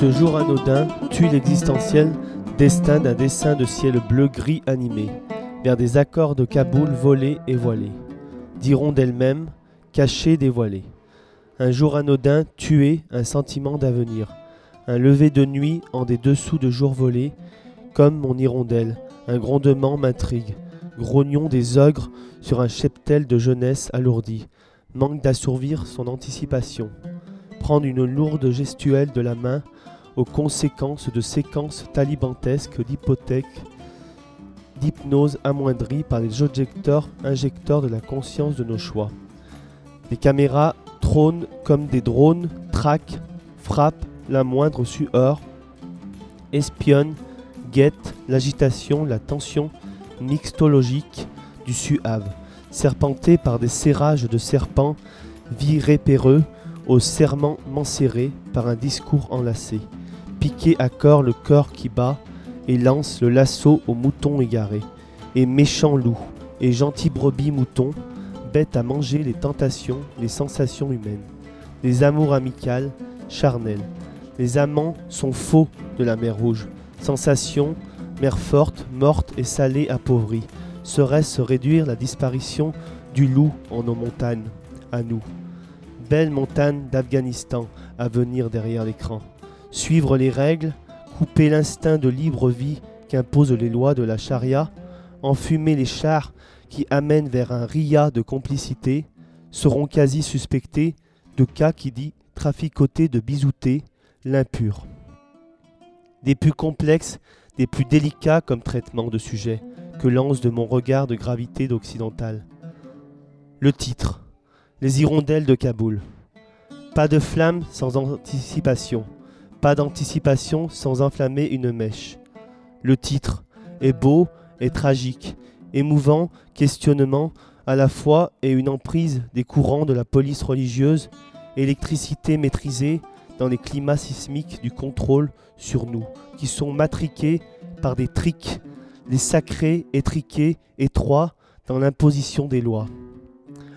Ce jour anodin tue l'existentiel destin d'un dessin de ciel bleu-gris animé, vers des accords de Kaboul volés et voilés, diront d'elle-même, cachés, dévoilés. Un jour anodin tué, un sentiment d'avenir, un lever de nuit en des dessous de jours volés, comme mon hirondelle, un grondement m'intrigue, grognon des ogres sur un cheptel de jeunesse alourdi, manque d'assourvir son anticipation. Prendre une lourde gestuelle de la main aux conséquences de séquences talibantesques d'hypothèques, d'hypnose amoindrie par les objecteurs injecteurs de la conscience de nos choix. Des caméras trônent comme des drones, traquent, frappent la moindre sueur, espionnent, guettent l'agitation, la tension mixtologique du suave, serpenté par des serrages de serpents virépéreux au serment mancéré par un discours enlacé, piqué à corps le corps qui bat et lance le lasso aux moutons égarés, et méchants loups, et gentils brebis moutons, bêtes à manger les tentations, les sensations humaines, les amours amicales, charnelles. Les amants sont faux de la mer rouge, sensations, mer forte, morte et salée appauvrie. Serait-ce réduire la disparition du loup en nos montagnes, à nous? Belle montagne d'Afghanistan à venir derrière l'écran. Suivre les règles, couper l'instinct de libre vie qu'imposent les lois de la charia, enfumer les chars qui amènent vers un ria de complicité, seront quasi suspectés de cas qui dit traficoter de bisouter l'impur. Des plus complexes, des plus délicats comme traitement de sujet que lance de mon regard de gravité d'occidental. Le titre Les hirondelles de Kaboul. Pas de flamme sans anticipation, pas d'anticipation sans enflammer une mèche. Le titre est beau et tragique, émouvant questionnement à la fois et une emprise des courants de la police religieuse, électricité maîtrisée dans les climats sismiques du contrôle sur nous, qui sont matriqués par des trics, les sacrés, étriqués, étroits dans l'imposition des lois.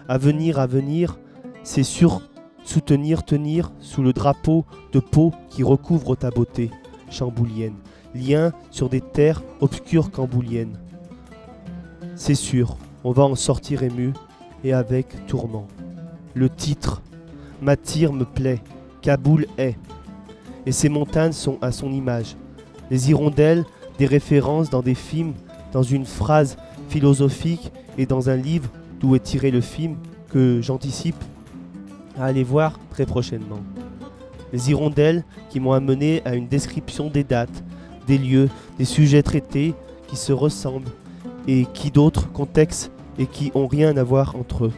À venir, à venir, c'est sûr soutenir, tenir sous le drapeau de peau qui recouvre ta beauté chamboulienne, lien sur des terres obscures cambouliennes. C'est sûr, on va en sortir ému et avec tourment. Le titre m'attire, me plaît, Kaboul est. Et ces montagnes sont à son image. Les hirondelles, des références dans des films, dans une phrase philosophique et dans un livre d'où est tiré le film que j'anticipe à aller voir très prochainement. Les hirondelles qui m'ont amené à une description des dates, des lieux, des sujets traités qui se ressemblent et qui d'autres contextes et qui ont rien à voir entre eux.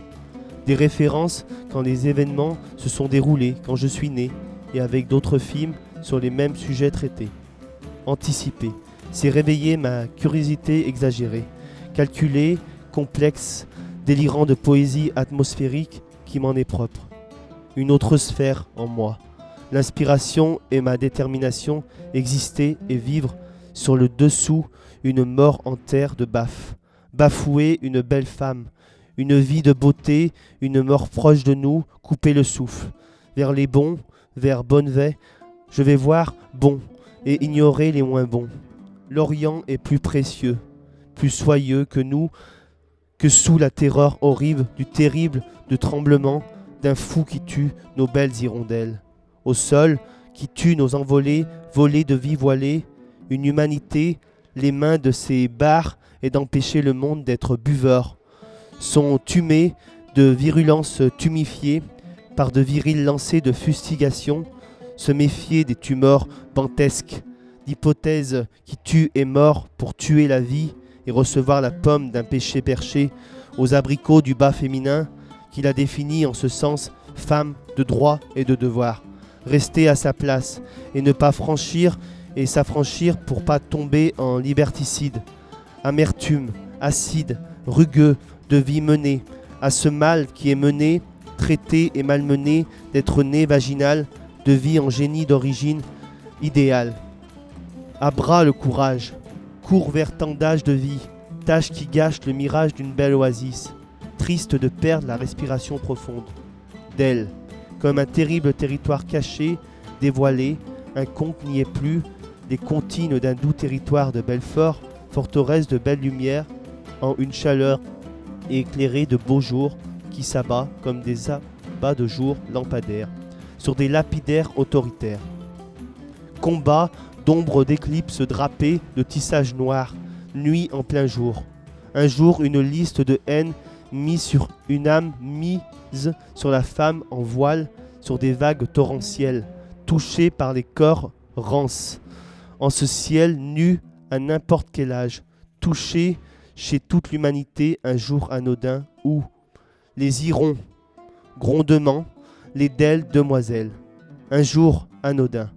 Des références quand les événements se sont déroulés, quand je suis né, et avec d'autres films sur les mêmes sujets traités. Anticiper, c'est réveiller ma curiosité exagérée, calculée, complexe, délirant de poésie atmosphérique qui m'en est propre. Une autre sphère en moi. L'inspiration et ma détermination exister et vivre sur le dessous une mort en terre de baffe, bafouer une belle femme, une vie de beauté, une mort proche de nous, couper le souffle. Vers les bons, vers Bonnevet, je vais voir bon et ignorer les moins bons. L'Orient est plus précieux, plus soyeux que nous, que sous la terreur horrible du terrible de tremblement d'un fou qui tue nos belles hirondelles. Au sol, qui tue nos envolées, volées de vie voilée, une humanité, les mains de ces barres et d'empêcher le monde d'être buveur, sont tumés de virulence tumifiée par de virils lancers de fustigation, se méfier des tumeurs bantesques, d'hypothèses qui tuent et mort pour tuer la vie et recevoir la pomme d'un péché perché aux abricots du bas féminin qu'il a défini en ce sens femme de droit et de devoir. Rester à sa place et ne pas franchir et s'affranchir pour pas tomber en liberticide. Amertume, acide, rugueux, de vie menée, à ce mal qui est mené, traité et malmené d'être né vaginal, de vie en génie d'origine idéale. À bras le courage, cours vers tant d'âge de vie, tâche qui gâche le mirage d'une belle oasis, triste de perdre la respiration profonde. D'elle, comme un terrible territoire caché, dévoilé, un conte n'y est plus, des comptines d'un doux territoire de Belfort, forteresse de belles lumières, en une chaleur éclairée de beaux jours qui s'abat comme des abats de jour lampadaires sur des lapidaires autoritaires. Combat d'ombre d'éclipse drapée de tissage noir, nuit en plein jour. Un jour, une liste de haine mise sur une âme mise sur la femme en voile sur des vagues torrentielles, touchées par les corps rances. En ce ciel nu à n'importe quel âge, touché chez toute l'humanité un jour anodin où les hirons, grondements, les d'elles demoiselles, un jour anodin,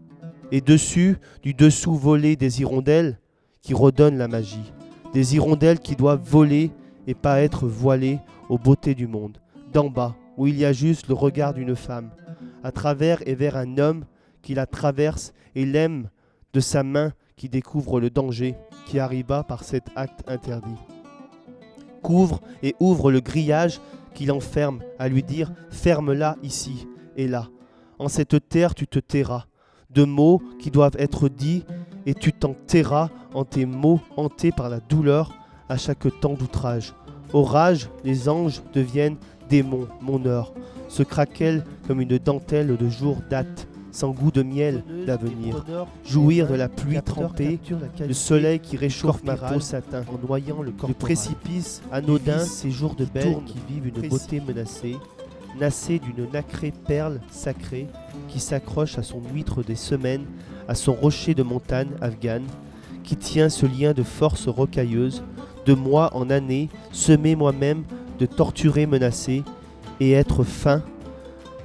et dessus, du dessous volé des hirondelles qui redonnent la magie, des hirondelles qui doivent voler et pas être voilées aux beautés du monde, d'en bas, où il y a juste le regard d'une femme, à travers et vers un homme qui la traverse et l'aime de sa main qui découvre le danger qui arriva par cet acte interdit. Couvre et ouvre le grillage qui l'enferme, à lui dire Ferme-la ici et là. En cette terre, tu te tairas. De mots qui doivent être dits, et tu t'en tairas en tes mots hantés par la douleur à chaque temps d'outrage. Orage, les anges deviennent démons, mon heure, se craquellent comme une dentelle de jour date sans goût de miel d'avenir. Jouir de la pluie trempée, le soleil qui réchauffe ma peau satin, en noyant le corps. Le précipice anodin, ces jours de belles qui vivent une beauté menacée, nassée d'une nacrée perle sacrée qui s'accroche à son huître des semaines, à son rocher de montagne afghane, qui tient ce lien de force rocailleuse, de moi en année, semé moi-même, de torturer menacé, et être fin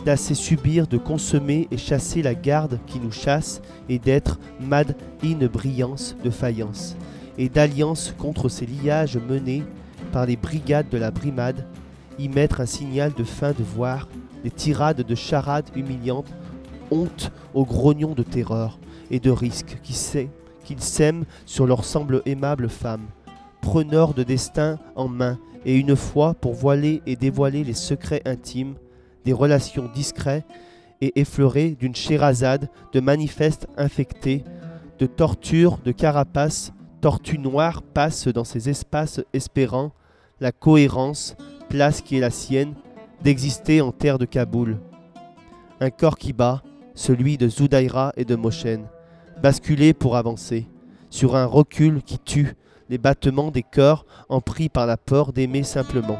d'assez subir, de consommer et chasser la garde qui nous chasse, et d'être mad in brillance de faïence, et d'alliance contre ces liages menés par les brigades de la brimade, y mettre un signal de fin de voir, des tirades de charades humiliantes, honte aux grognons de terreur et de risque qui sait qu'ils sèment sur leur semble aimable femme, preneurs de destin en main, et une fois pour voiler et dévoiler les secrets intimes, des relations discrètes et effleurées d'une chérazade de manifestes infectés, de tortures, de carapaces, tortues noires passent dans ces espaces espérant la cohérence, place qui est la sienne, d'exister en terre de Kaboul. Un corps qui bat, celui de Zoudaïra et de Moshen, basculé pour avancer, sur un recul qui tue les battements des cœurs en pris par la peur d'aimer simplement.